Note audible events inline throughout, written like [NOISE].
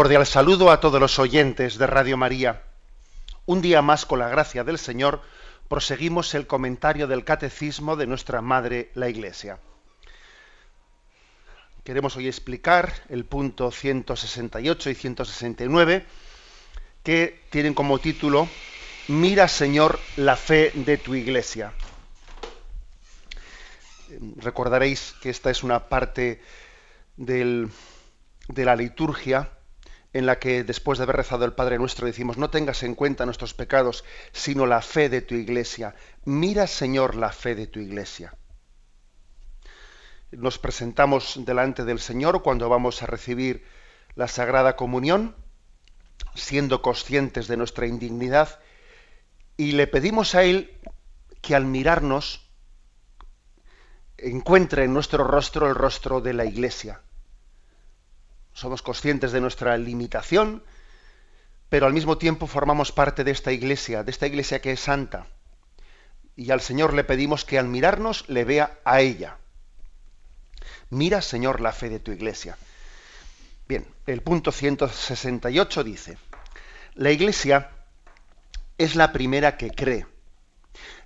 Cordial saludo a todos los oyentes de Radio María. Un día más, con la gracia del Señor, proseguimos el comentario del Catecismo de nuestra Madre, la Iglesia. Queremos hoy explicar el punto 168 y 169, que tienen como título Mira, Señor, la fe de tu Iglesia. Recordaréis que esta es una parte de la liturgia en la que después de haber rezado el Padre Nuestro decimos, no tengas en cuenta nuestros pecados, sino la fe de tu iglesia. Mira, Señor, la fe de tu iglesia. Nos presentamos delante del Señor cuando vamos a recibir la Sagrada Comunión, siendo conscientes de nuestra indignidad, y le pedimos a Él que al mirarnos encuentre en nuestro rostro el rostro de la iglesia somos conscientes de nuestra limitación, pero al mismo tiempo formamos parte de esta iglesia, de esta iglesia que es santa. Y al Señor le pedimos que al mirarnos le vea a ella. Mira, Señor, la fe de tu iglesia. Bien, el punto 168 dice, la iglesia es la primera que cree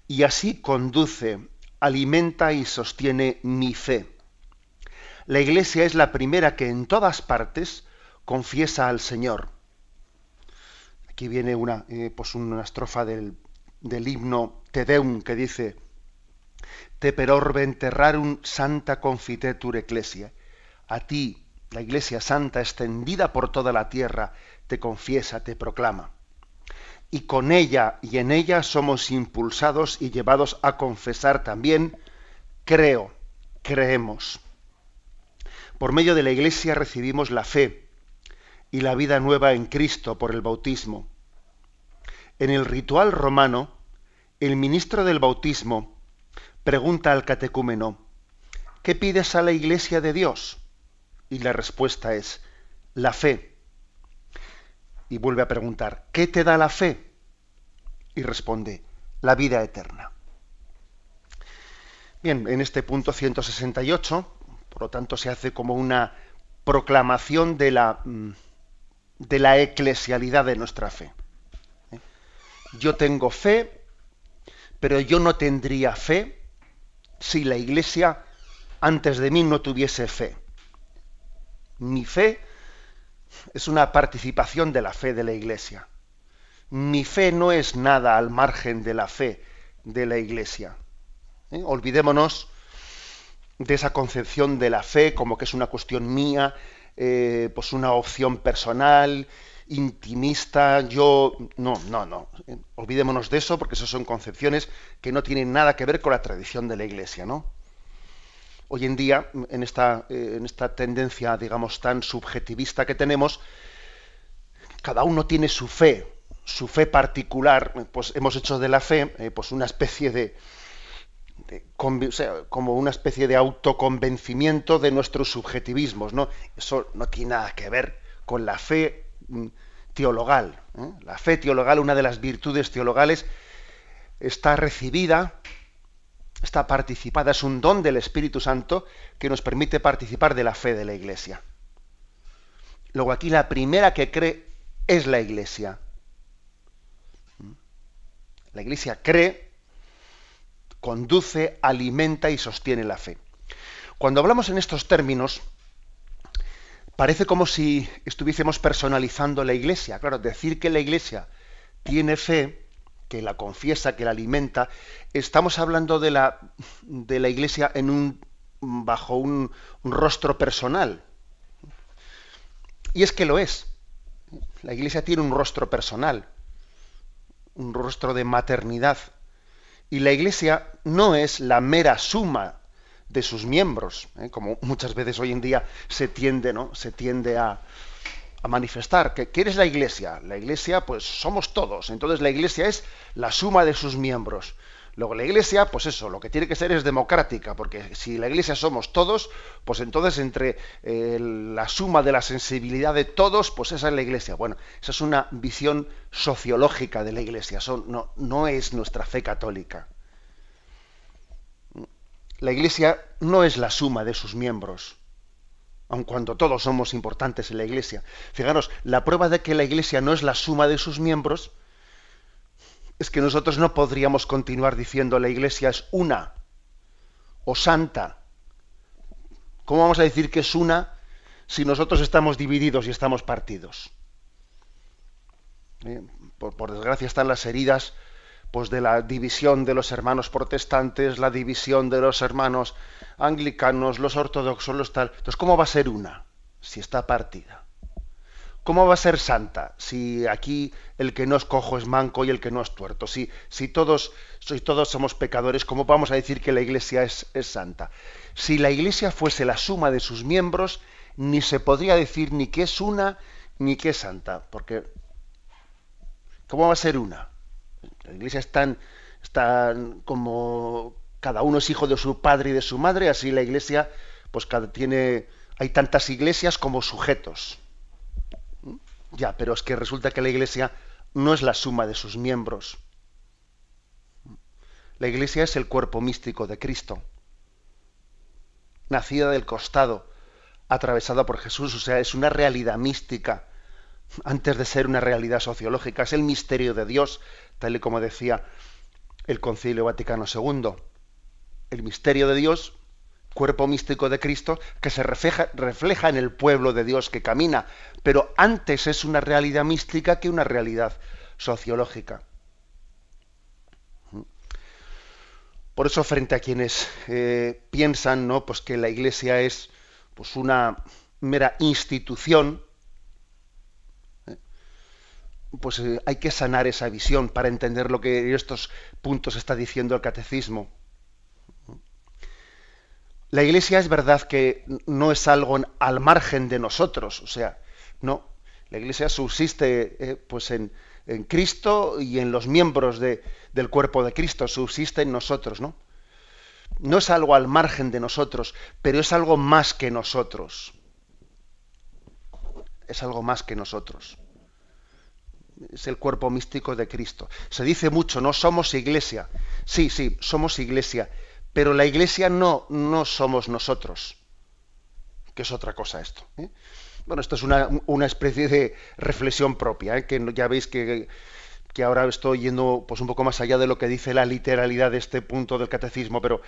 y así conduce, alimenta y sostiene mi fe la Iglesia es la primera que en todas partes confiesa al Señor. Aquí viene una, eh, pues una estrofa del, del, himno Te Deum que dice, Te per orbe enterrarum santa confitetur ecclesia. A ti, la Iglesia Santa extendida por toda la tierra, te confiesa, te proclama. Y con ella y en ella somos impulsados y llevados a confesar también, creo, creemos. Por medio de la Iglesia recibimos la fe y la vida nueva en Cristo por el bautismo. En el ritual romano, el ministro del bautismo pregunta al catecúmeno, ¿qué pides a la Iglesia de Dios? Y la respuesta es, la fe. Y vuelve a preguntar, ¿qué te da la fe? Y responde, la vida eterna. Bien, en este punto 168 por lo tanto, se hace como una proclamación de la, mm, de la eclesialidad de nuestra fe. ¿Eh? Yo tengo fe, pero yo no tendría fe si la Iglesia antes de mí no tuviese fe. Mi fe es una participación de la fe de la Iglesia. Mi fe no es nada al margen de la fe de la Iglesia. ¿Eh? Olvidémonos de esa concepción de la fe como que es una cuestión mía, eh, pues una opción personal, intimista, yo... No, no, no. Olvidémonos de eso porque esas son concepciones que no tienen nada que ver con la tradición de la Iglesia, ¿no? Hoy en día, en esta, eh, en esta tendencia, digamos, tan subjetivista que tenemos, cada uno tiene su fe, su fe particular, pues hemos hecho de la fe eh, pues una especie de, como una especie de autoconvencimiento de nuestros subjetivismos, ¿no? Eso no tiene nada que ver con la fe mm, teologal. ¿eh? La fe teologal, una de las virtudes teologales, está recibida, está participada, es un don del Espíritu Santo que nos permite participar de la fe de la Iglesia. Luego aquí la primera que cree es la Iglesia. ¿Mm? La Iglesia cree conduce, alimenta y sostiene la fe. Cuando hablamos en estos términos, parece como si estuviésemos personalizando la iglesia. Claro, decir que la iglesia tiene fe, que la confiesa, que la alimenta, estamos hablando de la, de la iglesia en un, bajo un, un rostro personal. Y es que lo es. La iglesia tiene un rostro personal, un rostro de maternidad, y la Iglesia no es la mera suma de sus miembros, ¿eh? como muchas veces hoy en día se tiende, ¿no? se tiende a, a manifestar. que ¿Quién es la iglesia? La iglesia, pues somos todos. Entonces la iglesia es la suma de sus miembros. Luego la iglesia, pues eso, lo que tiene que ser es democrática, porque si la iglesia somos todos, pues entonces entre eh, la suma de la sensibilidad de todos, pues esa es la iglesia. Bueno, esa es una visión sociológica de la iglesia, no, no es nuestra fe católica. La iglesia no es la suma de sus miembros aun cuando todos somos importantes en la Iglesia. Fijaros, la prueba de que la Iglesia no es la suma de sus miembros es que nosotros no podríamos continuar diciendo la Iglesia es una o santa. ¿Cómo vamos a decir que es una si nosotros estamos divididos y estamos partidos? Eh, por, por desgracia están las heridas pues de la división de los hermanos protestantes, la división de los hermanos anglicanos, los ortodoxos, los tal. Entonces, ¿cómo va a ser una si está partida? ¿Cómo va a ser santa si aquí el que no es cojo es manco y el que no es tuerto? Si, si, todos, si todos somos pecadores, ¿cómo vamos a decir que la iglesia es, es santa? Si la iglesia fuese la suma de sus miembros, ni se podría decir ni que es una ni que es santa, porque ¿cómo va a ser una? La iglesia es tan, como cada uno es hijo de su padre y de su madre, así la iglesia, pues cada, tiene, hay tantas iglesias como sujetos. Ya, pero es que resulta que la iglesia no es la suma de sus miembros. La iglesia es el cuerpo místico de Cristo, nacida del costado, atravesada por Jesús, o sea, es una realidad mística antes de ser una realidad sociológica, es el misterio de Dios, tal y como decía el Concilio Vaticano II. El misterio de Dios, cuerpo místico de Cristo, que se refleja, refleja en el pueblo de Dios que camina, pero antes es una realidad mística que una realidad sociológica. Por eso, frente a quienes eh, piensan ¿no? pues que la Iglesia es pues, una mera institución, pues eh, hay que sanar esa visión para entender lo que en estos puntos está diciendo el catecismo. La iglesia es verdad que no es algo al margen de nosotros, o sea, no. La iglesia subsiste eh, pues en, Cristo y en los miembros del cuerpo de Cristo, subsiste en nosotros, ¿no? No es algo al margen de nosotros, pero es algo más que nosotros. Es algo más que nosotros es el cuerpo místico de Cristo. Se dice mucho, no somos iglesia. Sí, sí, somos iglesia, pero la iglesia no, no somos nosotros, que es otra cosa esto. ¿eh? Bueno, esto es una, especie de reflexión propia, ¿eh? que ya veis que, que, ahora estoy yendo pues, un poco más allá de lo que dice la literalidad de este punto del catecismo, pero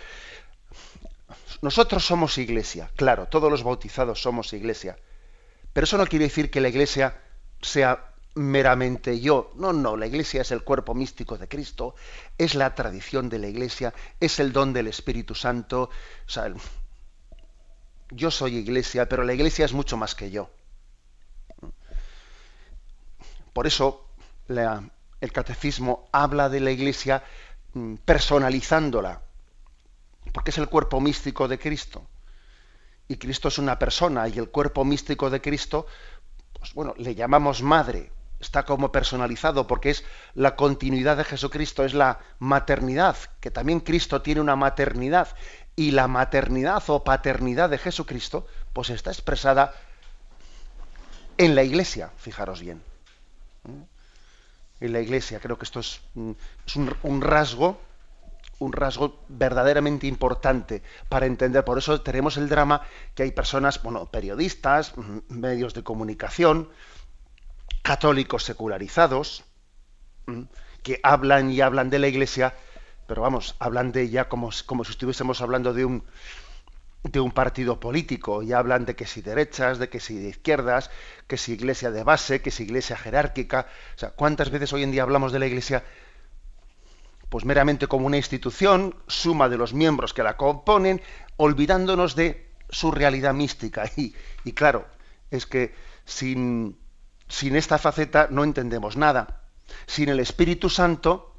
nosotros somos iglesia, claro, todos los bautizados somos iglesia, pero eso no quiere decir que la iglesia sea meramente yo. No, no, la Iglesia es el cuerpo místico de Cristo, es la tradición de la Iglesia, es el don del Espíritu Santo. O sea, yo soy Iglesia, pero la Iglesia es mucho más que yo. Por eso el catecismo habla de la Iglesia mm, personalizándola, porque es el cuerpo místico de Cristo. Y Cristo es una persona y el cuerpo místico de Cristo, pues bueno, le llamamos madre, está como personalizado porque es la continuidad de Jesucristo, es la maternidad, que también Cristo tiene una maternidad y la maternidad o paternidad de Jesucristo pues está expresada en la iglesia, fijaros bien. En la iglesia, creo que esto es, un, un rasgo un rasgo verdaderamente importante para entender. Por eso tenemos el drama que hay personas, bueno, periodistas, medios de comunicación, católicos secularizados, que hablan y hablan de la Iglesia, pero vamos, hablan de ella como, como si estuviésemos hablando de un, de un partido político y hablan de que si derechas, de que si de izquierdas, que si iglesia de base, que si iglesia jerárquica. O sea, ¿cuántas veces hoy en día hablamos de la iglesia pues meramente como una institución, suma de los miembros que la componen, olvidándonos de su realidad mística? [LAUGHS] Y, y claro, es que sin, sin esta faceta no entendemos nada. Sin el Espíritu Santo,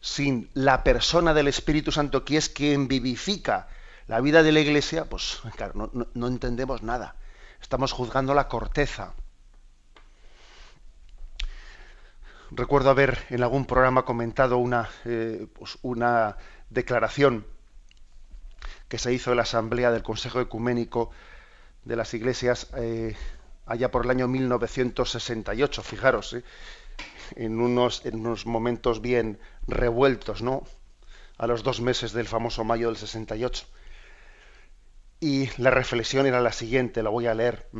sin la persona del Espíritu Santo, que es quien vivifica la vida de la Iglesia, pues claro, no, entendemos nada. Estamos juzgando la corteza. Recuerdo haber en algún programa comentado eh, pues, una, declaración que se hizo en la Asamblea del Consejo Ecuménico de las Iglesias eh, allá por el año 1968, fijaros, ¿eh? en, unos, en unos momentos bien revueltos, ¿no? A los dos meses del famoso mayo del 68. Y la reflexión era la siguiente, la voy a leer.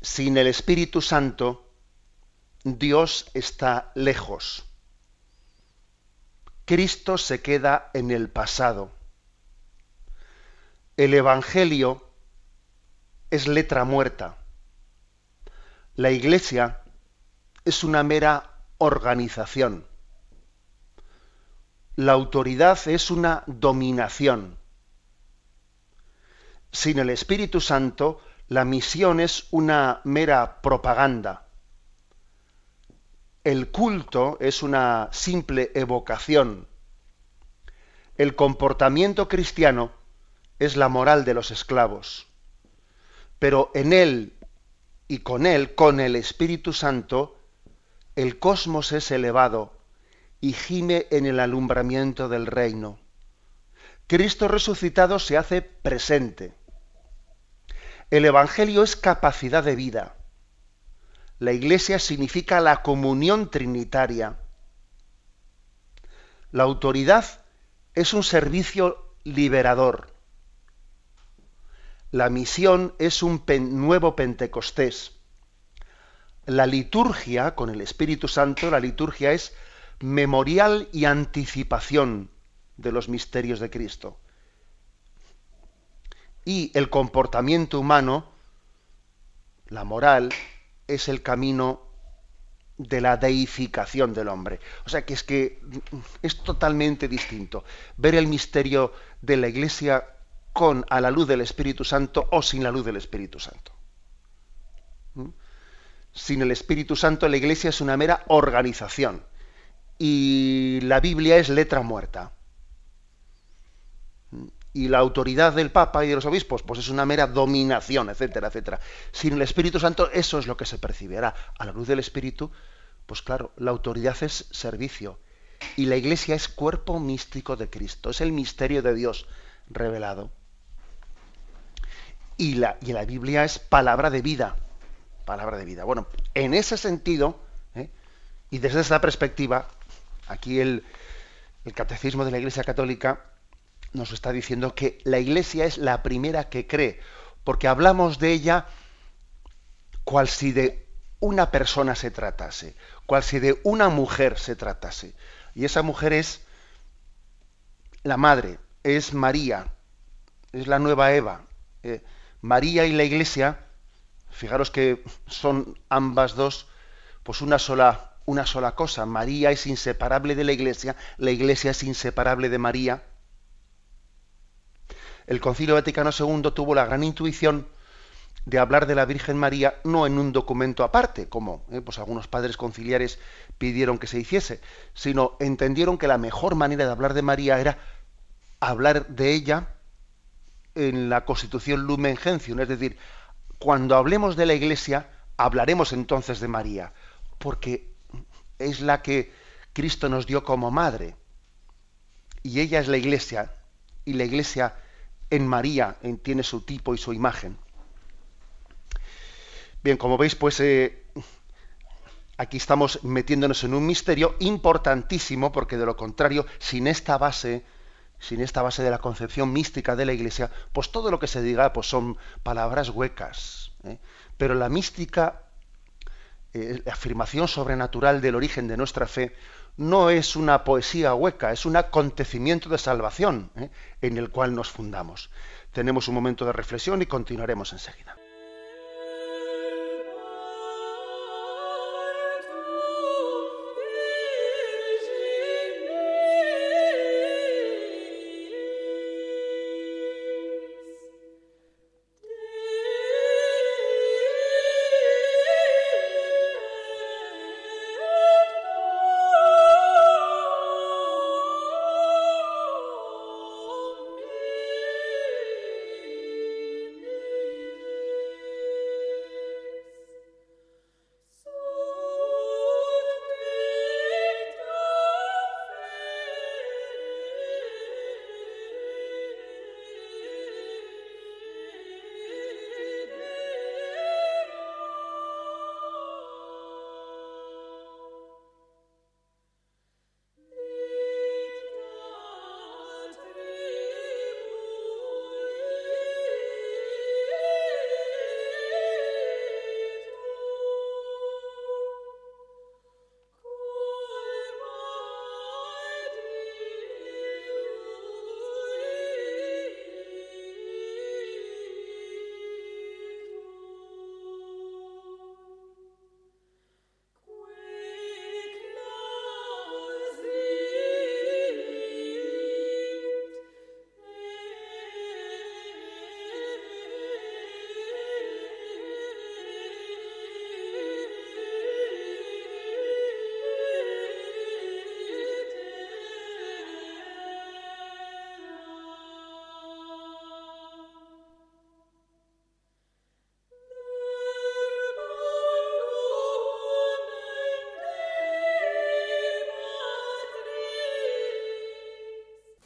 Sin el Espíritu Santo, Dios está lejos. Cristo se queda en el pasado. El Evangelio es letra muerta. La Iglesia es una mera organización. La autoridad es una dominación. Sin el Espíritu Santo, la misión es una mera propaganda. El culto es una simple evocación. El comportamiento cristiano es la moral de los esclavos. Pero en él y con él, con el Espíritu Santo, el cosmos es elevado y gime en el alumbramiento del reino. Cristo resucitado se hace presente. El Evangelio es capacidad de vida. La Iglesia significa la comunión trinitaria. La autoridad es un servicio liberador. La misión es un nuevo Pentecostés. La liturgia, con el Espíritu Santo, la liturgia es memorial y anticipación de los misterios de Cristo. Y el comportamiento humano, la moral, es el camino de la deificación del hombre. O sea que es que es totalmente distinto ver el misterio de la Iglesia con a la luz del Espíritu Santo o sin la luz del Espíritu Santo. ¿Mm? Sin el Espíritu Santo la Iglesia es una mera organización y la Biblia es letra muerta. ¿Mm? Y la autoridad del Papa y de los obispos, pues es una mera dominación, etcétera, etcétera. Sin el Espíritu Santo, eso es lo que se percibirá. A la luz del Espíritu, pues claro, la autoridad es servicio. Y la Iglesia es cuerpo místico de Cristo, es el misterio de Dios revelado y la, y la Biblia es palabra de vida. Palabra de vida. Bueno, en ese sentido, ¿eh? y desde esa perspectiva, aquí el, el Catecismo de la Iglesia Católica nos está diciendo que la Iglesia es la primera que cree, porque hablamos de ella cual si de una persona se tratase, cual si de una mujer se tratase. Y esa mujer es la madre, es María, es la nueva Eva. Eh, María y la Iglesia, fijaros que son ambas dos, pues una sola, una sola cosa. María es inseparable de la Iglesia, la Iglesia es inseparable de María. El Concilio Vaticano II tuvo la gran intuición de hablar de la Virgen María no en un documento aparte, como eh, pues algunos padres conciliares pidieron que se hiciese, sino entendieron que la mejor manera de hablar de María era hablar de ella en la Constitución Lumen Gentium, es decir, cuando hablemos de la Iglesia, hablaremos entonces de María, porque es la que Cristo nos dio como madre. Y ella es la Iglesia, y la Iglesia en María tiene su tipo y su imagen. Bien, como veis, pues eh, aquí estamos metiéndonos en un misterio importantísimo, porque de lo contrario, sin esta base, sin esta base de la concepción mística de la Iglesia, pues todo lo que se diga pues son palabras huecas. ¿eh? Pero la mística, eh, la afirmación sobrenatural del origen de nuestra fe, no es una poesía hueca, es un acontecimiento de salvación ¿eh? en el cual nos fundamos. Tenemos un momento de reflexión y continuaremos enseguida.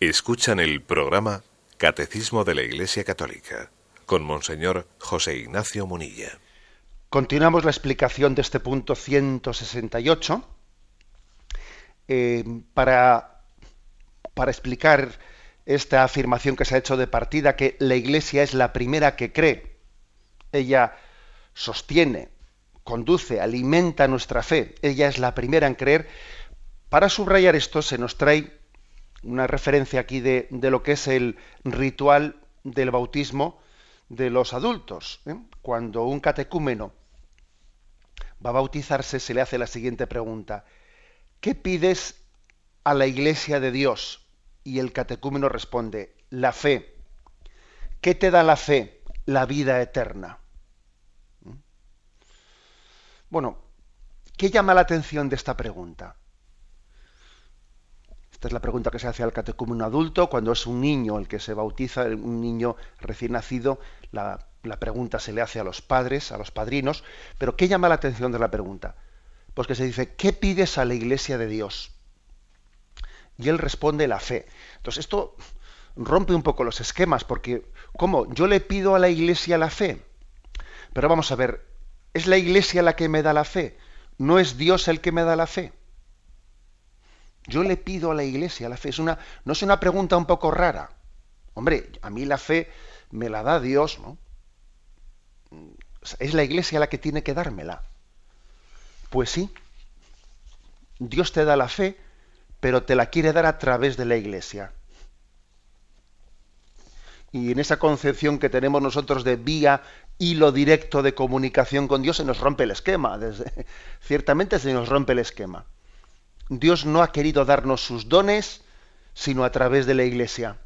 Escuchan el programa Catecismo de la Iglesia Católica con Monseñor José Ignacio Munilla. Continuamos la explicación de este punto 168 eh, para, para explicar esta afirmación que se ha hecho de partida, que la Iglesia es la primera que cree. Ella sostiene, conduce, alimenta nuestra fe. Ella es la primera en creer. Para subrayar esto se nos trae una referencia aquí de, lo que es el ritual del bautismo de los adultos. ¿eh? Cuando un catecúmeno va a bautizarse, se le hace la siguiente pregunta. ¿Qué pides a la iglesia de Dios? Y el catecúmeno responde, la fe. ¿Qué te da la fe? La vida eterna. ¿Mm? Bueno, ¿qué llama la atención de esta pregunta? Esta es la pregunta que se hace al catecúmeno adulto cuando es un niño el que se bautiza, un niño recién nacido, la, pregunta se le hace a los padres, a los padrinos, pero ¿qué llama la atención de la pregunta? Pues que se dice, ¿qué pides a la iglesia de Dios? Y él responde la fe. Entonces esto rompe un poco los esquemas, porque ¿cómo? Yo le pido a la iglesia la fe. Pero vamos a ver, ¿es la iglesia la que me da la fe? ¿No es Dios el que me da la fe? Yo le pido a la iglesia la fe. Es una, no es una pregunta un poco rara. Hombre, a mí la fe me la da Dios, ¿no? Es la iglesia la que tiene que dármela. Pues sí, Dios te da la fe, pero te la quiere dar a través de la iglesia. Y en esa concepción que tenemos nosotros de vía, hilo directo de comunicación con Dios, se nos rompe el esquema. [LAUGHS] Ciertamente se nos rompe el esquema. Dios no ha querido darnos sus dones, sino a través de la Iglesia.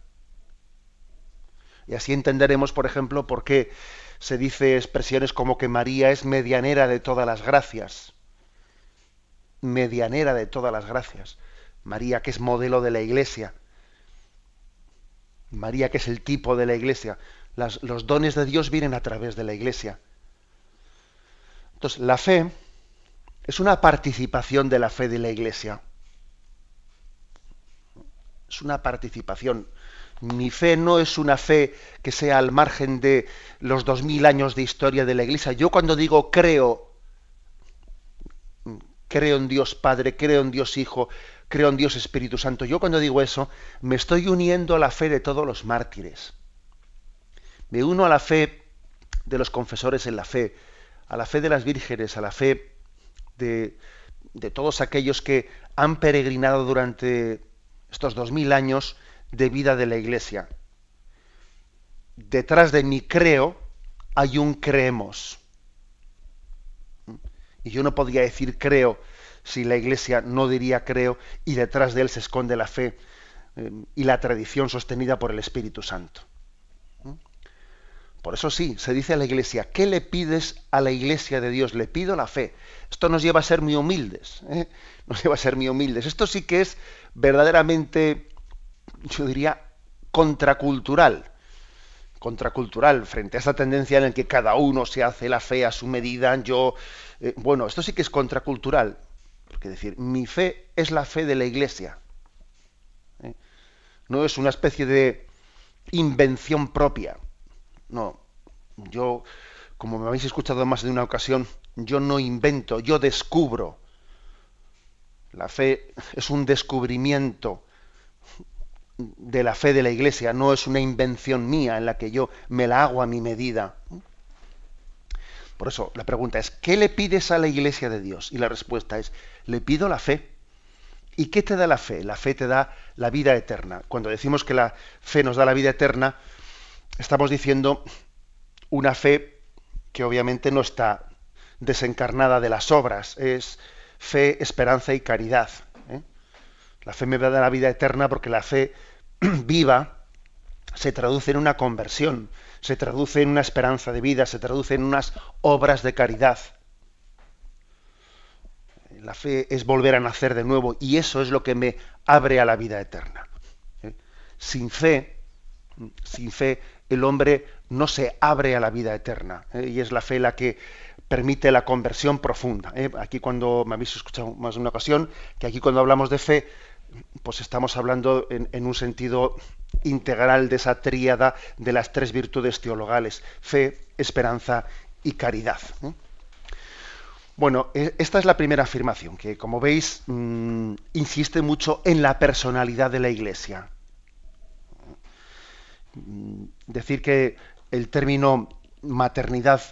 Y así entenderemos, por ejemplo, por qué se dice expresiones como que María es medianera de todas las gracias. Medianera de todas las gracias. María que es modelo de la Iglesia. María que es el tipo de la Iglesia. los dones de Dios vienen a través de la Iglesia. Entonces, la fe es una participación de la fe de la Iglesia. Es una participación. Mi fe no es una fe que sea al margen de los dos mil años de historia de la Iglesia. Yo cuando digo creo, creo en Dios Padre, creo en Dios Hijo, creo en Dios Espíritu Santo, yo cuando digo eso, me estoy uniendo a la fe de todos los mártires. Me uno a la fe de los confesores en la fe, a la fe de las vírgenes, a la fe de, todos aquellos que han peregrinado durante estos dos mil años de vida de la Iglesia. Detrás de mi creo hay un creemos. Y yo no podría decir creo si la Iglesia no diría creo y detrás de él se esconde la fe eh, y la tradición sostenida por el Espíritu Santo. Por eso sí, se dice a la Iglesia, ¿qué le pides a la Iglesia de Dios? Le pido la fe. Esto nos lleva a ser muy humildes, ¿eh? nos lleva a ser muy humildes. Esto sí que es verdaderamente, yo diría, contracultural. Contracultural frente a esa tendencia en la que cada uno se hace la fe a su medida. Yo, eh, bueno, esto sí que es contracultural. Porque decir, mi fe es la fe de la Iglesia. ¿eh? No es una especie de invención propia no, yo, como me habéis escuchado más de una ocasión, yo no invento, yo descubro. La fe es un descubrimiento de la fe de la Iglesia, no es una invención mía en la que yo me la hago a mi medida. Por eso la pregunta es, ¿qué le pides a la Iglesia de Dios? Y la respuesta es, le pido la fe. ¿Y qué te da la fe? La fe te da la vida eterna. Cuando decimos que la fe nos da la vida eterna, estamos diciendo una fe que obviamente no está desencarnada de las obras, es fe, esperanza y caridad. ¿eh? La fe me va a dar la vida eterna porque la fe [CLEARS THROAT] viva se traduce en una conversión, se traduce en una esperanza de vida, se traduce en unas obras de caridad. La fe es volver a nacer de nuevo y eso es lo que me abre a la vida eterna. ¿eh? Sin fe, sin fe el hombre no se abre a la vida eterna. ¿eh? Y es la fe la que permite la conversión profunda. ¿eh? Aquí cuando me habéis escuchado más de una ocasión, que aquí cuando hablamos de fe, pues estamos hablando en, un sentido integral de esa tríada de las tres virtudes teologales, fe, esperanza y caridad. Bueno, e, esta es la primera afirmación, que como veis mm, insiste mucho en la personalidad de la Iglesia. Mm, decir que el término maternidad,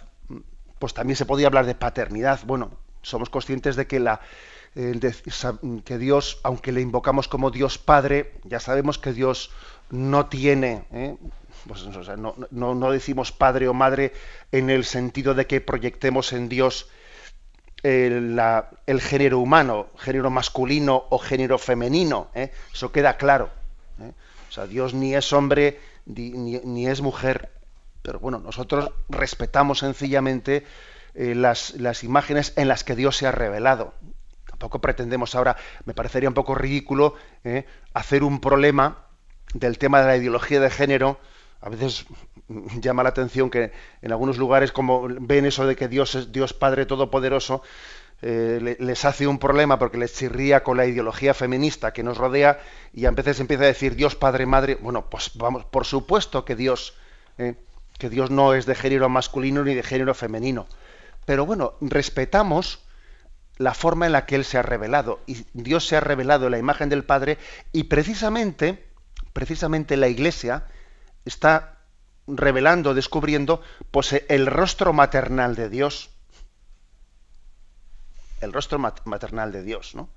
pues también se podía hablar de paternidad. Bueno, somos conscientes de que la, que Dios, aunque le invocamos como Dios Padre, ya sabemos que Dios no tiene, ¿eh? pues, no, decimos padre o madre en el sentido de que proyectemos en Dios el, género humano, género masculino o género femenino. ¿eh? Eso queda claro. ¿Eh? Sea, Dios ni es hombre ni, es mujer. Pero bueno, nosotros respetamos sencillamente las, las imágenes en las que Dios se ha revelado. Tampoco pretendemos ahora, me parecería un poco ridículo ¿eh? hacer un problema del tema de la ideología de género. A veces [LAUGHS] llama la atención que en algunos lugares, como ven eso de que Dios es Dios Padre Todopoderoso, eh, les hace un problema porque les chirría con la ideología feminista que nos rodea y a veces empieza a decir Dios Padre Madre. Bueno, pues vamos, por supuesto que Dios, ¿eh? que Dios no es de género masculino ni de género femenino. Pero bueno, respetamos la forma en la que Él se ha revelado. Y Dios se ha revelado en la imagen del Padre y precisamente, precisamente la Iglesia está revelando, descubriendo, pues el rostro maternal de Dios. El rostro maternal de Dios, ¿no?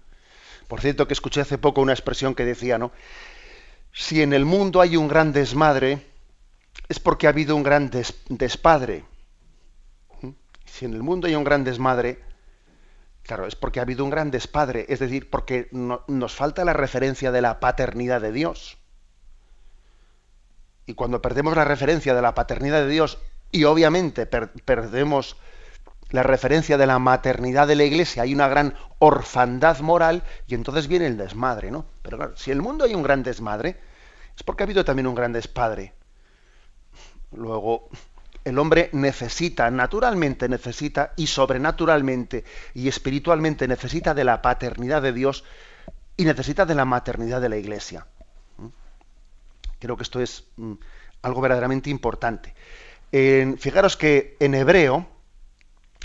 Por cierto, que escuché hace poco una expresión que decía, ¿no? Si en el mundo hay un gran desmadre, es porque ha habido un gran despadre. ¿Mm? Si en el mundo hay un gran desmadre, Claro, es porque ha habido un gran despadre, es decir, porque nos falta la referencia de la paternidad de Dios. Y cuando perdemos la referencia de la paternidad de Dios y obviamente perdemos la referencia de la maternidad de la iglesia, hay una gran orfandad moral y entonces viene el desmadre, ¿no? Pero claro, si en el mundo hay un gran desmadre, es porque ha habido también un gran despadre. Luego, el hombre necesita, naturalmente necesita, y sobrenaturalmente y espiritualmente necesita de la paternidad de Dios y necesita de la maternidad de la Iglesia. Creo que esto es mm, algo verdaderamente importante. fijaros que en hebreo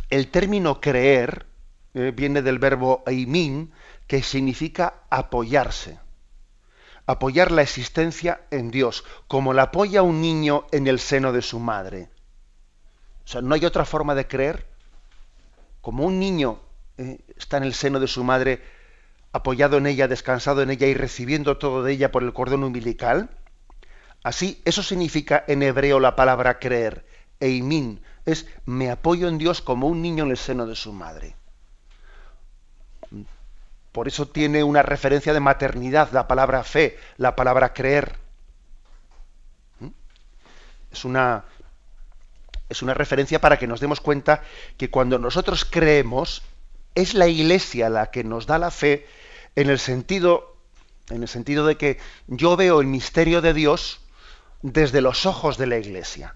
el término creer eh, viene del verbo eimin, que significa apoyarse. Apoyar la existencia en Dios, como la apoya un niño en el seno de su madre. O sea, no hay otra forma de creer. Como un niño eh, está en el seno de su madre, apoyado en ella, descansado en ella y recibiendo todo de ella por el cordón umbilical, así eso significa en hebreo la palabra creer. Eimin es me apoyo en Dios como un niño en el seno de su madre. Por eso tiene una referencia de maternidad la palabra fe, la palabra creer. ¿Mm? Es una, es una referencia para que nos demos cuenta que cuando nosotros creemos, es la Iglesia la que nos da la fe en el sentido, en el sentido de que yo veo el misterio de Dios desde los ojos de la Iglesia.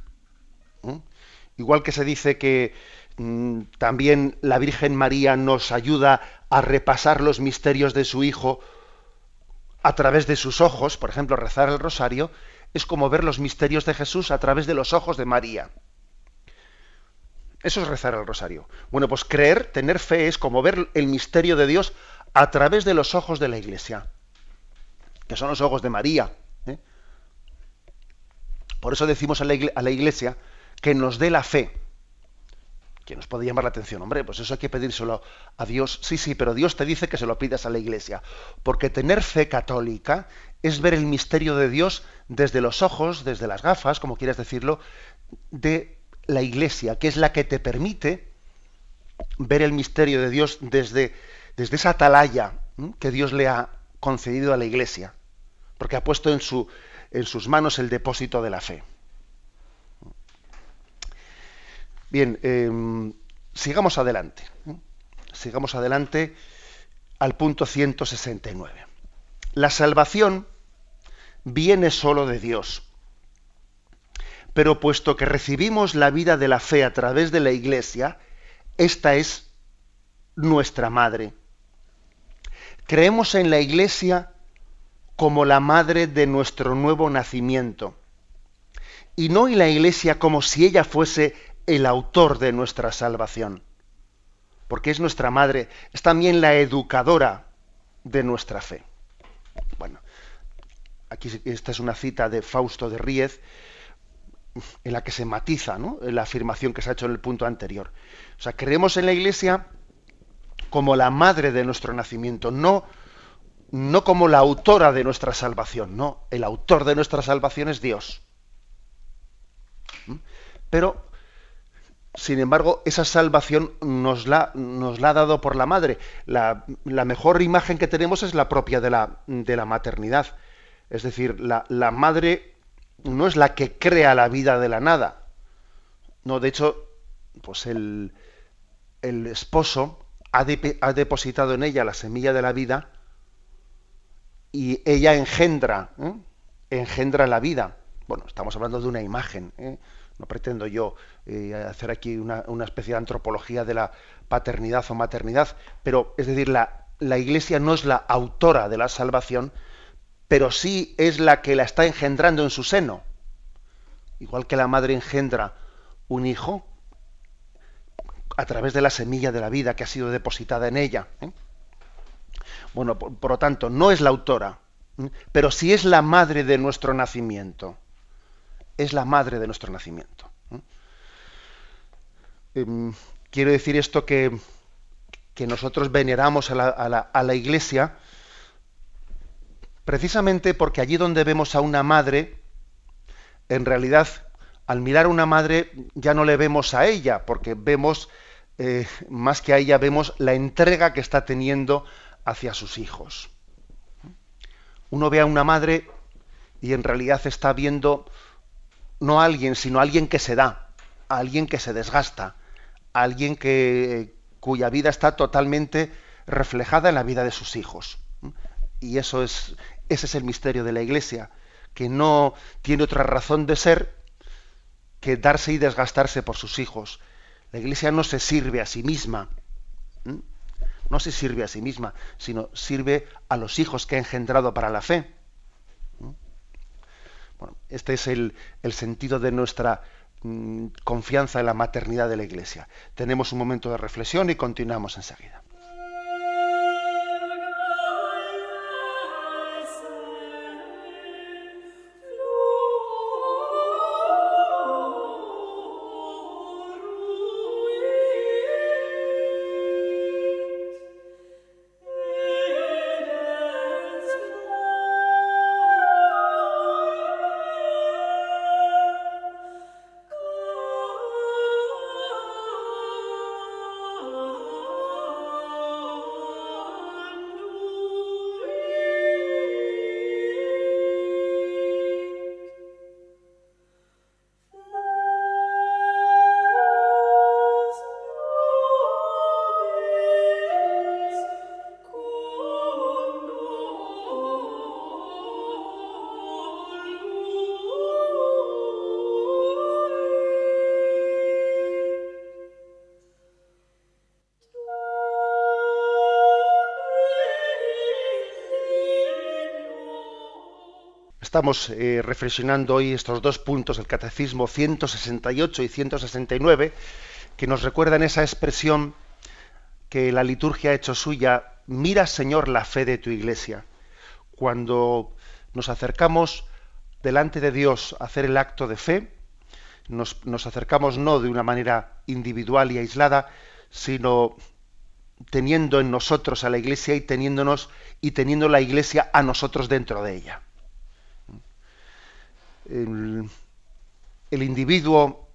Igual que se dice que mm, también la Virgen María nos ayuda a repasar los misterios de su Hijo a través de sus ojos, por ejemplo, rezar el rosario, es como ver los misterios de Jesús a través de los ojos de María. Eso es rezar el rosario. Bueno, pues creer, tener fe es como ver el misterio de Dios a través de los ojos de la Iglesia, que son los ojos de María. ¿eh? Por eso decimos a la, Iglesia que nos dé la fe. Que nos puede llamar la atención, hombre, pues eso hay que pedírselo a Dios. Sí, sí, pero Dios te dice que se lo pidas a la Iglesia. Porque tener fe católica es ver el misterio de Dios desde los ojos, desde las gafas, como quieras decirlo, de la iglesia, que es la que te permite ver el misterio de Dios desde, desde esa atalaya que Dios le ha concedido a la iglesia, porque ha puesto en, su, en sus manos el depósito de la fe. Bien, em, sigamos adelante. Sigamos adelante al punto 169. La salvación viene solo de Dios pero puesto que recibimos la vida de la fe a través de la Iglesia, esta es nuestra madre. Creemos en la Iglesia como la madre de nuestro nuevo nacimiento. Y no en la Iglesia como si ella fuese el autor de nuestra salvación. Porque es nuestra madre, es también la educadora de nuestra fe. Bueno, aquí esta es una cita de Fausto de Ríez en la que se matiza la afirmación que se ha hecho en el punto anterior. O sea, creemos en la Iglesia como la madre de nuestro nacimiento, no, no como la autora de nuestra salvación, no, el autor de nuestra salvación es Dios. ¿Mm? Pero, sin embargo, esa salvación nos la, nos la ha dado por la madre. La, mejor imagen que tenemos es la propia de la, de la maternidad. Es decir, la, la madre no es la que crea la vida de la nada. No, de hecho, pues el, el esposo ha, depositado en ella la semilla de la vida y ella engendra, ¿eh? engendra la vida. Bueno, estamos hablando de una imagen. ¿eh? No pretendo yo eh, hacer aquí una, especie de antropología de la paternidad o maternidad, pero es decir, la, la Iglesia no es la autora de la salvación, pero sí es la que la está engendrando en su seno. Igual que la madre engendra un hijo a través de la semilla de la vida que ha sido depositada en ella. ¿eh? Bueno, por, lo tanto, no es la autora, ¿eh? pero sí es la madre de nuestro nacimiento. Es la madre de nuestro nacimiento. Em, quiero decir esto que, que nosotros veneramos a la, a la iglesia precisamente porque allí donde vemos a una madre, en realidad al mirar a una madre ya no le vemos a ella, porque vemos, eh, más que a ella, vemos la entrega que está teniendo hacia sus hijos. Uno ve a una madre y en realidad está viendo no a alguien, sino a alguien que se da, a alguien que se desgasta, a alguien que, cuya vida está totalmente reflejada en la vida de sus hijos. Y eso es, ese es el misterio de la Iglesia, que no tiene otra razón de ser que darse y desgastarse por sus hijos. La Iglesia no se sirve a sí misma, no se sirve a sí misma, sino sirve a los hijos que ha engendrado para la fe. Bueno, este es el, el sentido de nuestra mm, confianza en la maternidad de la Iglesia. Tenemos un momento de reflexión y continuamos enseguida. Estamos eh, reflexionando hoy estos dos puntos del Catecismo 168 y 169 que nos recuerdan esa expresión que la liturgia ha hecho suya, mira Señor la fe de tu iglesia. Cuando nos acercamos delante de Dios a hacer el acto de fe, nos, nos acercamos no de una manera individual y aislada, sino teniendo en nosotros a la iglesia y teniéndonos y teniendo la iglesia a nosotros dentro de ella el, individuo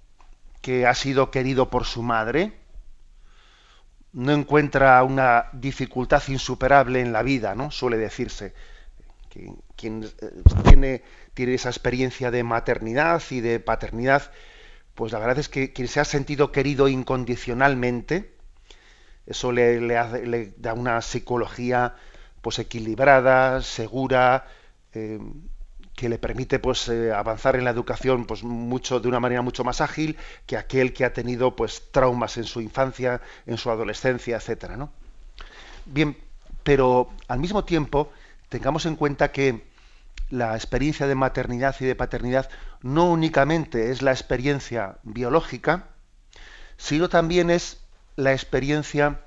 que ha sido querido por su madre no encuentra una dificultad insuperable en la vida, ¿no? Suele decirse. Quien, eh, tiene, tiene, esa experiencia de maternidad y de paternidad, pues la verdad es que quien se ha sentido querido incondicionalmente, eso le, le, da una psicología pues equilibrada, segura, eh, que le permite pues eh, avanzar en la educación pues mucho de una manera mucho más ágil que aquel que ha tenido pues traumas en su infancia, en su adolescencia, etcétera, ¿no? Bien, pero al mismo tiempo tengamos en cuenta que la experiencia de maternidad y de paternidad no únicamente es la experiencia biológica, sino también es la experiencia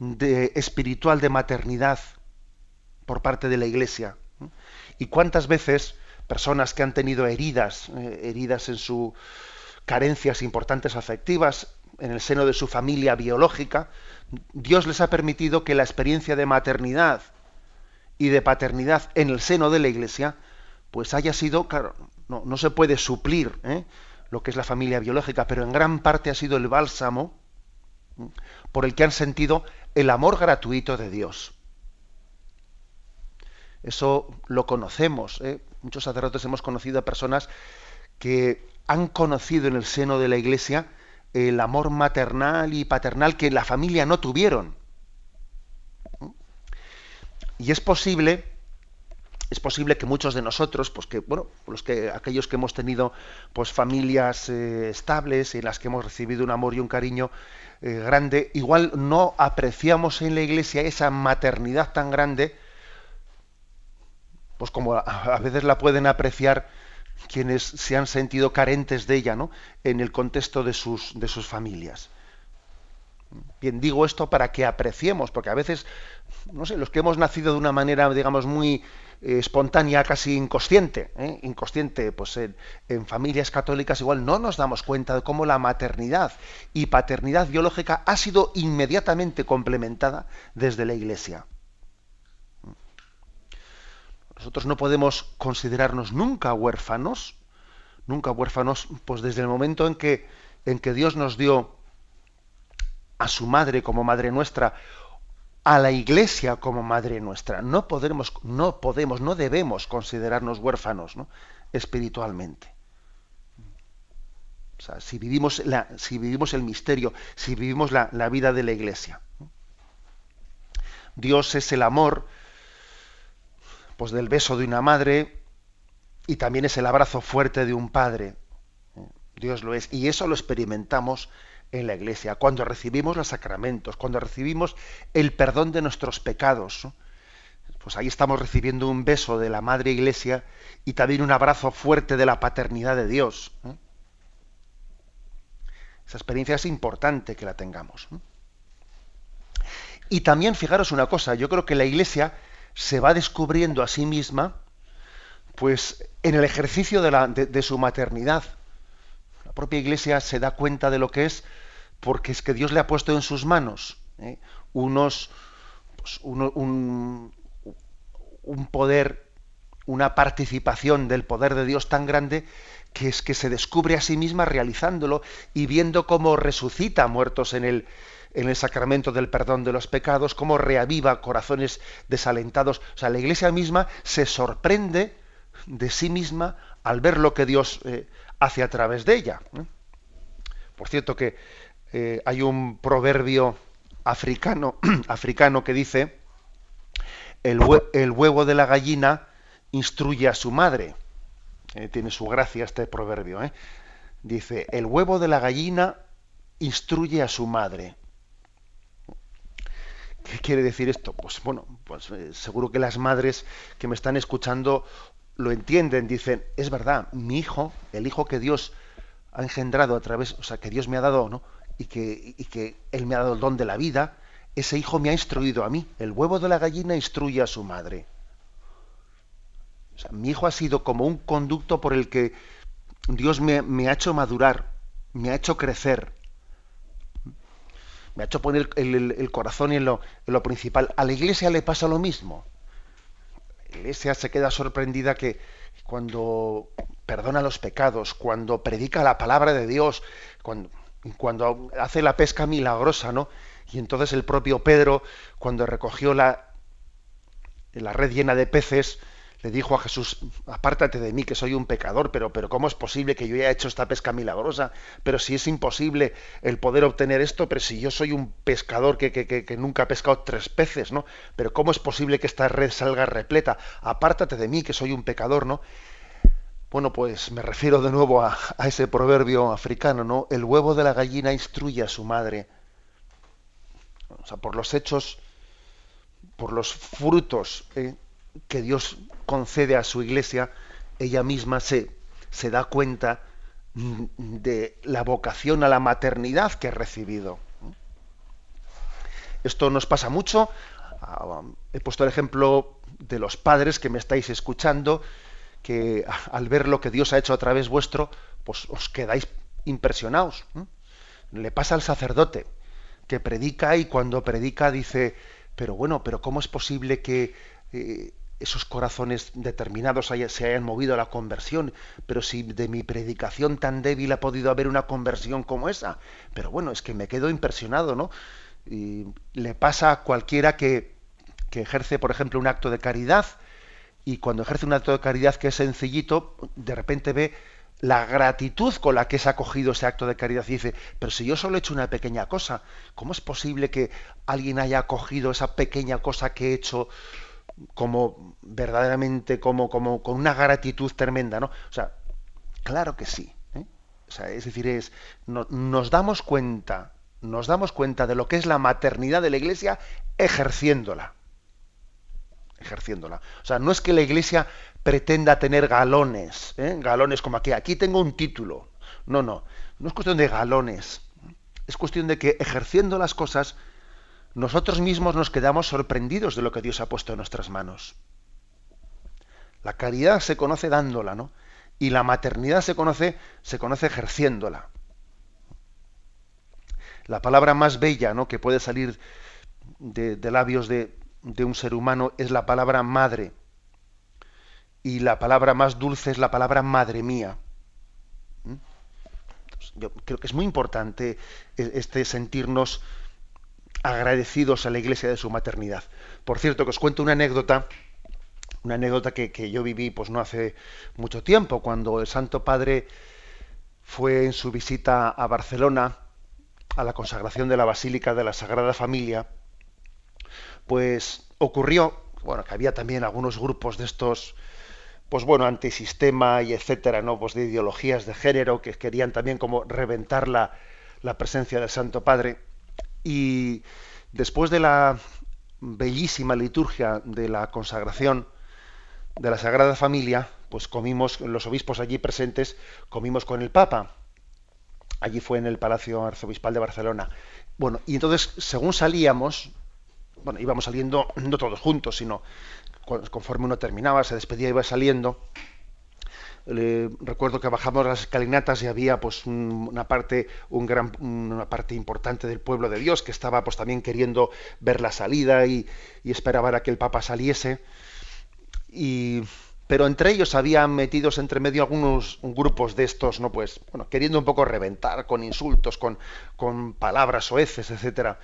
de, espiritual de maternidad por parte de la Iglesia. ¿Y cuántas veces personas que han tenido heridas, eh, heridas en su carencias importantes afectivas en el seno de su familia biológica, Dios les ha permitido que la experiencia de maternidad y de paternidad en el seno de la Iglesia, pues haya sido, claro, no, se puede suplir ¿eh? lo que es la familia biológica, pero en gran parte ha sido el bálsamo por el que han sentido el amor gratuito de Dios. Eso lo conocemos. ¿eh? Muchos sacerdotes hemos conocido a personas que han conocido en el seno de la Iglesia el amor maternal y paternal que la familia no tuvieron. Y es posible, es posible que muchos de nosotros, pues que, bueno, los que, aquellos que hemos tenido pues familias eh, estables en las que hemos recibido un amor y un cariño eh, grande, igual no apreciamos en la iglesia esa maternidad tan grande, pues como a, veces la pueden apreciar quienes se han sentido carentes de ella, ¿no? En el contexto de sus, de sus familias. Bien, digo esto para que apreciemos, porque a veces, no sé, los que hemos nacido de una manera, digamos, muy eh, espontánea, casi inconsciente, ¿eh? inconsciente, pues en, en, familias católicas igual no nos damos cuenta de cómo la maternidad y paternidad biológica ha sido inmediatamente complementada desde la Iglesia. Nosotros no podemos considerarnos nunca huérfanos, nunca huérfanos, pues desde el momento en que, en que Dios nos dio a su madre como madre nuestra, a la iglesia como madre nuestra. No podemos, no podemos, no debemos considerarnos huérfanos espiritualmente. O sea, si vivimos, la, si vivimos el misterio, si vivimos la, la vida de la iglesia. Dios es el amor pues del beso de una madre y también es el abrazo fuerte de un padre. Dios lo es. Y eso lo experimentamos en la iglesia, cuando recibimos los sacramentos, cuando recibimos el perdón de nuestros pecados. Pues ahí estamos recibiendo un beso de la Madre Iglesia y también un abrazo fuerte de la paternidad de Dios. Esa experiencia es importante que la tengamos. Y también fijaros una cosa, yo creo que la Iglesia se va descubriendo a sí misma, pues en el ejercicio de, su maternidad. La propia Iglesia se da cuenta de lo que es, porque es que Dios le ha puesto en sus manos ¿eh? unos, pues, uno, un, un poder, una participación del poder de Dios tan grande que es que se descubre a sí misma realizándolo y viendo cómo resucita muertos en el, en el sacramento del perdón de los pecados, cómo reaviva corazones desalentados. O sea, la iglesia misma se sorprende de sí misma al ver lo que Dios eh, hace a través de ella. Por cierto que eh, hay un proverbio africano, [CLEARS THROAT] africano que dice, el, el, huevo de la gallina instruye a su madre. Eh, tiene su gracia este proverbio. Dice, el huevo de la gallina instruye a su madre. ¿Qué quiere decir esto? Pues bueno, pues eh, seguro que las madres que me están escuchando lo entienden, dicen, es verdad, mi hijo, el hijo que Dios ha engendrado a través, o sea, que Dios me ha dado, ¿no? Y que, y que Él me ha dado el don de la vida, ese hijo me ha instruido a mí. El huevo de la gallina instruye a su madre. O sea, mi hijo ha sido como un conducto por el que Dios me, me ha hecho madurar, me ha hecho crecer, me ha hecho poner el, corazón en lo, en lo, principal. A la iglesia le pasa lo mismo. La iglesia se queda sorprendida que cuando perdona los pecados, cuando predica la palabra de Dios, cuando, cuando hace la pesca milagrosa, ¿no? Y entonces el propio Pedro, cuando recogió la, la red llena de peces, le dijo a Jesús, apártate de mí que soy un pecador, pero, pero ¿cómo es posible que yo haya hecho esta pesca milagrosa? Pero si es imposible el poder obtener esto, pero si yo soy un pescador que, que, que nunca ha pescado tres peces, ¿no? Pero ¿cómo es posible que esta red salga repleta? Apártate de mí que soy un pecador, ¿no? Bueno, pues me refiero de nuevo a, a ese proverbio africano, ¿no? El huevo de la gallina instruye a su madre. O sea, por los hechos, por los frutos ¿eh? Que Dios concede a su iglesia, ella misma se, se da cuenta de la vocación a la maternidad que ha recibido. Esto nos pasa mucho. Ah, he puesto el ejemplo de los padres que me estáis escuchando, que al ver lo que Dios ha hecho a través vuestro, pues os quedáis impresionados. Le pasa al sacerdote que predica y cuando predica dice, pero bueno, pero ¿cómo es posible que eh, esos corazones determinados se hayan movido a la conversión? Pero si de mi predicación tan débil ha podido haber una conversión como esa. Pero bueno, es que me quedo impresionado, ¿no? Y le pasa a cualquiera que, que ejerce, por ejemplo, un acto de caridad y cuando ejerce un acto de caridad que es sencillito, de repente ve la gratitud con la que se ha acogido ese acto de caridad y dice, pero si yo solo he hecho una pequeña cosa, ¿cómo es posible que alguien haya acogido esa pequeña cosa que he hecho como verdaderamente, como, como con una gratitud tremenda, ¿no? O sea, claro que sí. ¿eh? O sea, es decir, es, nos damos cuenta, nos damos cuenta de lo que es la maternidad de la iglesia ejerciéndola ejerciéndola. O sea, no es que la Iglesia pretenda tener galones, ¿eh? galones como aquí, aquí tengo un título. No, no, no es cuestión de galones. Es cuestión de que ejerciendo las cosas, nosotros mismos nos quedamos sorprendidos de lo que Dios ha puesto en nuestras manos. La caridad se conoce dándola, ¿no? Y la maternidad se conoce, se conoce ejerciéndola. La palabra más bella, ¿no? que puede salir de, labios de, de un ser humano es la palabra madre y la palabra más dulce es la palabra madre mía. ¿Mm? Yo creo que es muy importante e, este sentirnos agradecidos a la iglesia de su maternidad. Por cierto, que os cuento una anécdota, una anécdota que, yo viví pues no hace mucho tiempo, cuando el Santo Padre fue en su visita a Barcelona a la consagración de la Basílica de la Sagrada Familia, pues ocurrió, bueno, que había también algunos grupos de estos pues bueno, antisistema y etcétera, ¿no? Pues de ideologías de género que querían también como reventar la, la presencia del Santo Padre. Y después de la bellísima liturgia de la consagración de la Sagrada Familia, pues comimos, los obispos allí presentes, comimos con el Papa. Allí fue en el Palacio Arzobispal de Barcelona. Bueno, y entonces, según salíamos, bueno, íbamos saliendo no todos juntos, sino conforme uno terminaba, se despedía, iba saliendo. Recuerdo que bajamos las escalinatas y había pues una parte un gran una parte importante del pueblo de Dios que estaba pues también queriendo ver la salida y, y esperaba a que el Papa saliese. Y pero entre ellos habían metidos entre medio algunos grupos de estos no pues bueno queriendo un poco reventar con insultos con, con palabras soeces etcétera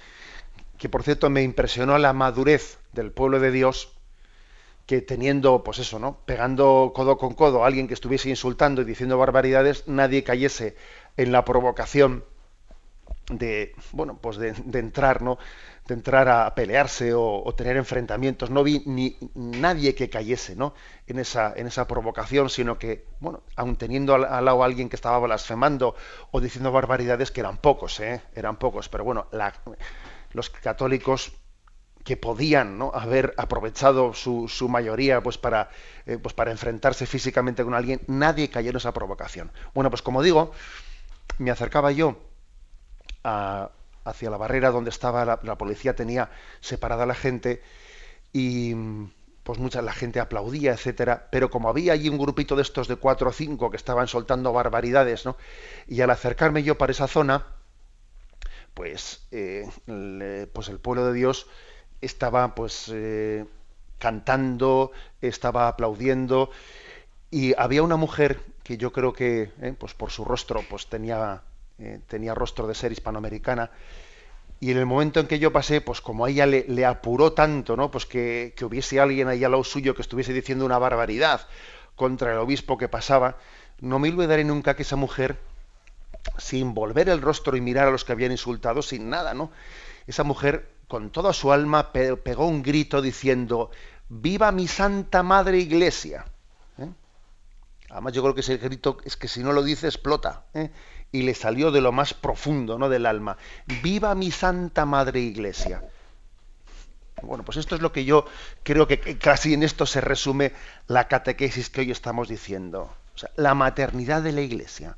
que por cierto me impresionó la madurez del pueblo de Dios que teniendo, pues eso, ¿no? Pegando codo con codo a alguien que estuviese insultando y diciendo barbaridades, nadie cayese en la provocación de, bueno, pues de, entrar, ¿no? De entrar a pelearse o, tener enfrentamientos. No vi ni nadie que cayese, ¿no? En esa, en esa provocación, sino que, bueno, aun teniendo al, al, lado a alguien que estaba blasfemando o diciendo barbaridades, que eran pocos, ¿eh? Eran pocos, pero bueno, la, los católicos que podían ¿no? haber aprovechado su, su mayoría pues para, eh, pues para enfrentarse físicamente con alguien, nadie cayó en esa provocación. Bueno, pues como digo, me acercaba yo hacia la barrera donde estaba la, policía, tenía separada a la gente y pues mucha la gente aplaudía, etcétera, pero como había allí un grupito de estos de cuatro o cinco que estaban soltando barbaridades, ¿no? Y al acercarme yo para esa zona, pues, eh, pues el pueblo de Dios estaba pues eh, cantando, estaba aplaudiendo. Y había una mujer que yo creo que eh, pues por su rostro pues tenía eh, tenía rostro de ser hispanoamericana. Y en el momento en que yo pasé pues como a ella le, apuró tanto no pues que, que, hubiese alguien ahí al lado suyo que estuviese diciendo una barbaridad contra el obispo que pasaba no me olvidaré nunca que esa mujer sin volver el rostro y mirar a los que habían insultado sin nada no esa mujer con toda su alma pegó un grito diciendo, viva mi Santa Madre Iglesia. ¿eh? Además yo creo que ese grito es que si no lo dice explota. ¿eh? Y le salió de lo más profundo ¿no? del alma. Viva mi Santa Madre Iglesia. Bueno, pues esto es lo que yo creo que casi en esto se resume la catequesis que hoy estamos diciendo. La maternidad de la Iglesia,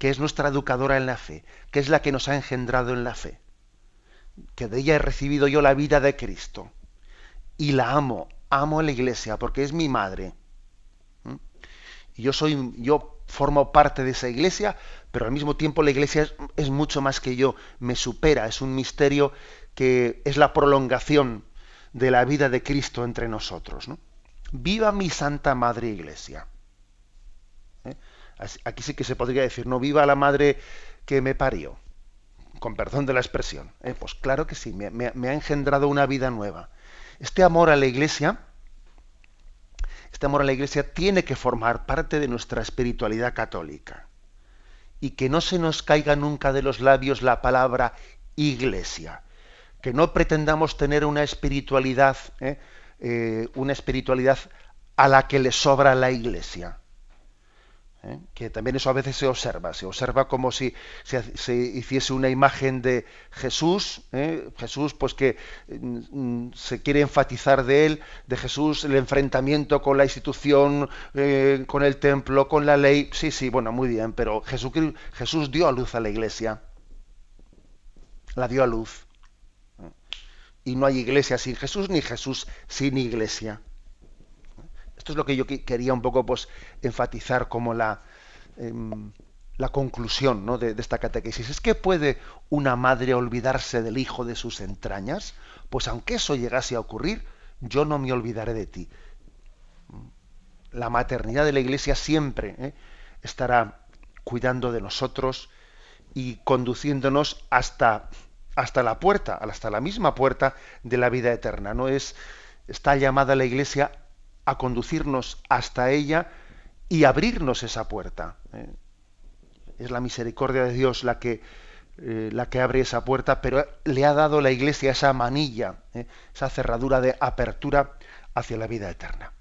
que es nuestra educadora en la fe, que es la que nos ha engendrado en la fe, que de ella he recibido yo la vida de Cristo. Y la amo, amo a la Iglesia porque es mi madre. Y yo soy, yo formo parte de esa Iglesia, pero al mismo tiempo la Iglesia es, mucho más que yo, me supera, es un misterio que es la prolongación de la vida de Cristo entre nosotros. ¿no? Viva mi Santa Madre Iglesia. ¿Eh? Aquí sí que se podría decir, no viva la madre que me parió, con perdón de la expresión. ¿Eh? Pues claro que sí, me, ha engendrado una vida nueva. Este amor a la Iglesia, este amor a la Iglesia tiene que formar parte de nuestra espiritualidad católica. Y que no se nos caiga nunca de los labios la palabra Iglesia que no pretendamos tener una espiritualidad, ¿eh? Eh, una espiritualidad a la que le sobra la Iglesia. ¿Eh? Que también eso a veces se observa, se observa como si se, hiciese una imagen de Jesús, Jesús pues que mm, se quiere enfatizar de él, de Jesús el enfrentamiento con la institución, con el templo, con la ley. Sí, sí, bueno, muy bien, pero Jesús, Jesús dio a luz a la Iglesia, la dio a luz y no hay iglesia sin Jesús ni Jesús sin iglesia. Esto es lo que yo quería un poco pues, enfatizar como la, em, la conclusión ¿no? de, esta catequesis. ¿Es que puede una madre olvidarse del hijo de sus entrañas? Pues aunque eso llegase a ocurrir, yo no me olvidaré de ti. La maternidad de la iglesia siempre ¿eh? estará cuidando de nosotros y conduciéndonos hasta hasta la puerta, hasta la misma puerta de la vida eterna. No es está llamada la Iglesia a conducirnos hasta ella y abrirnos esa puerta. ¿eh? Es la misericordia de Dios la que eh, la que abre esa puerta, pero le ha dado la Iglesia esa manilla, ¿eh? esa cerradura de apertura hacia la vida eterna.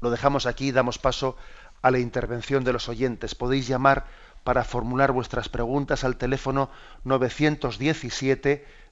Lo dejamos aquí, damos paso a la intervención de los oyentes. Podéis llamar para formular vuestras preguntas al teléfono 917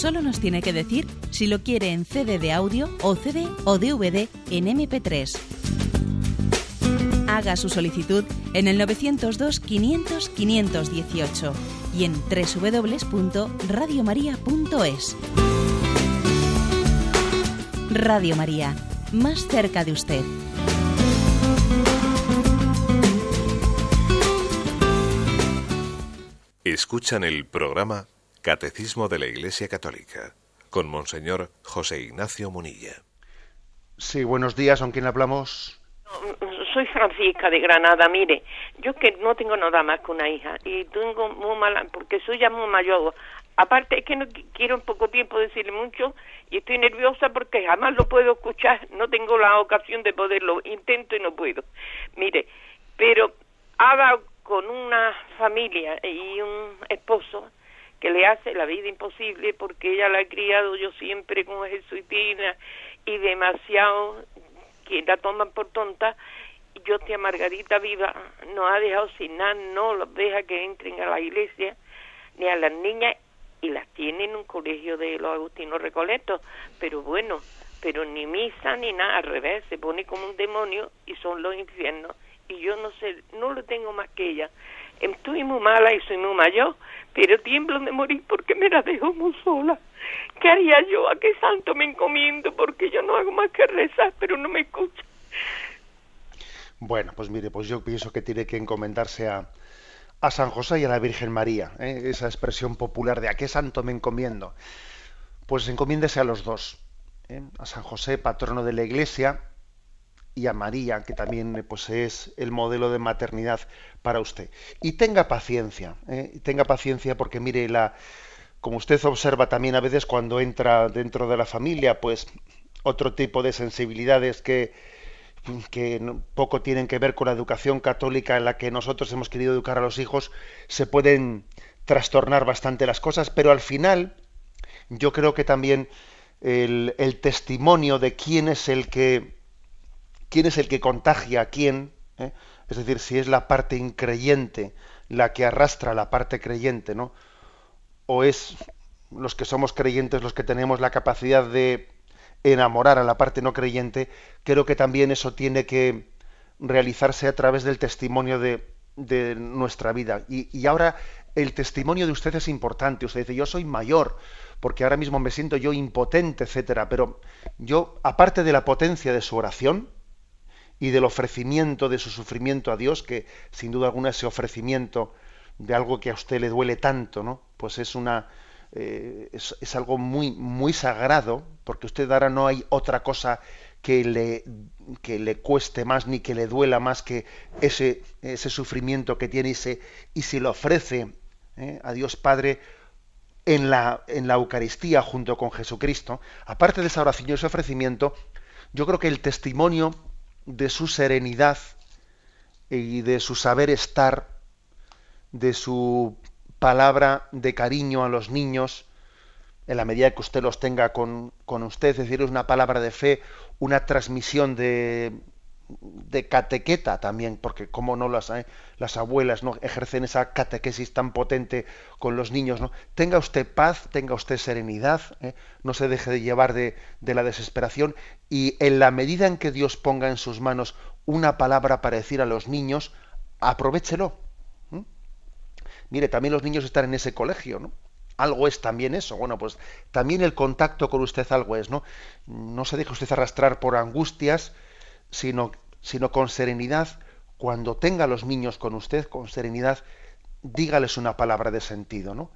Solo nos tiene que decir si lo quiere en CD de audio o CD o DVD en MP3. Haga su solicitud en el 902 500 518 y en www.radiomaria.es. Radio María, más cerca de usted. Escuchan el programa Catecismo de la Iglesia Católica, con Monseñor José Ignacio Munilla. Sí, buenos días, ¿con quién hablamos? Soy Francisca de Granada, mire, yo que no tengo nada más que una hija y tengo muy mala, porque soy ya muy mayor. Aparte es que no quiero en poco tiempo decirle mucho y estoy nerviosa porque jamás lo puedo escuchar, no tengo la ocasión de poderlo, intento y no puedo. Mire, pero haga con una familia y un esposo que le hace la vida imposible porque ella la ha criado yo siempre como jesuitina y demasiado que la toman por tonta. Yo tía Margarita viva no ha dejado sin nada no los deja que entren a la iglesia ni a las niñas y las tiene en un colegio de los agustinos recoletos. Pero bueno pero ni misa ni nada al revés se pone como un demonio y son los infiernos. Y yo no sé no lo tengo más que ella estoy muy mala y soy muy mayor pero tiemblo de morir porque me la dejo muy sola. ¿Qué haría yo? ¿A qué santo me encomiendo? Porque yo no hago más que rezar, pero no me escucha. Bueno, pues mire, pues yo pienso que tiene que encomendarse a, a San José y a la Virgen María, ¿eh? esa expresión popular de ¿a qué santo me encomiendo? Pues encomiéndese a los dos, ¿eh? a San José, patrono de la Iglesia, y a María, que también pues, es el modelo de maternidad para usted. Y tenga paciencia, ¿eh? tenga paciencia porque mire, la, como usted observa también a veces cuando entra dentro de la familia, pues otro tipo de sensibilidades que, que poco tienen que ver con la educación católica en la que nosotros hemos querido educar a los hijos, se pueden trastornar bastante las cosas, pero al final yo creo que también el, testimonio de quién es el que quién es el que contagia a quién, ¿eh? es decir, si es la parte increyente la que arrastra a la parte creyente, ¿no? O es los que somos creyentes los que tenemos la capacidad de enamorar a la parte no creyente, creo que también eso tiene que realizarse a través del testimonio de, nuestra vida. Y, ahora el testimonio de usted es importante. Usted dice, yo soy mayor, porque ahora mismo me siento yo impotente, etcétera. Pero yo, aparte de la potencia de su oración y del ofrecimiento de su sufrimiento a Dios, que sin duda alguna ese ofrecimiento de algo que a usted le duele tanto, ¿no? Pues es una, eh, es, algo muy, muy sagrado, porque usted ahora no hay otra cosa que le, que le cueste más ni que le duela más que ese, ese sufrimiento que tiene y se, y se lo ofrece ¿eh? a Dios Padre en la, en la Eucaristía junto con Jesucristo. Aparte de esa oración y ese ofrecimiento, yo creo que el testimonio de su serenidad y de su saber estar, de su palabra de cariño a los niños, en la medida que usted los tenga con, usted, es decir, es una palabra de fe, una transmisión de, de catequeta también, porque como no las, eh, las abuelas no ejercen esa catequesis tan potente con los niños, ¿no? Tenga usted paz, tenga usted serenidad, ¿eh? no se deje de llevar de, de, la desesperación y en la medida en que Dios ponga en sus manos una palabra para decir a los niños, aprovechelo. Mire, también los niños están en ese colegio, ¿no? Algo es también eso. Bueno, pues también el contacto con usted algo es, ¿no? No se deje usted arrastrar por angustias, sino, sino con serenidad. Cuando tenga a los niños con usted, con serenidad, dígales una palabra de sentido, ¿no?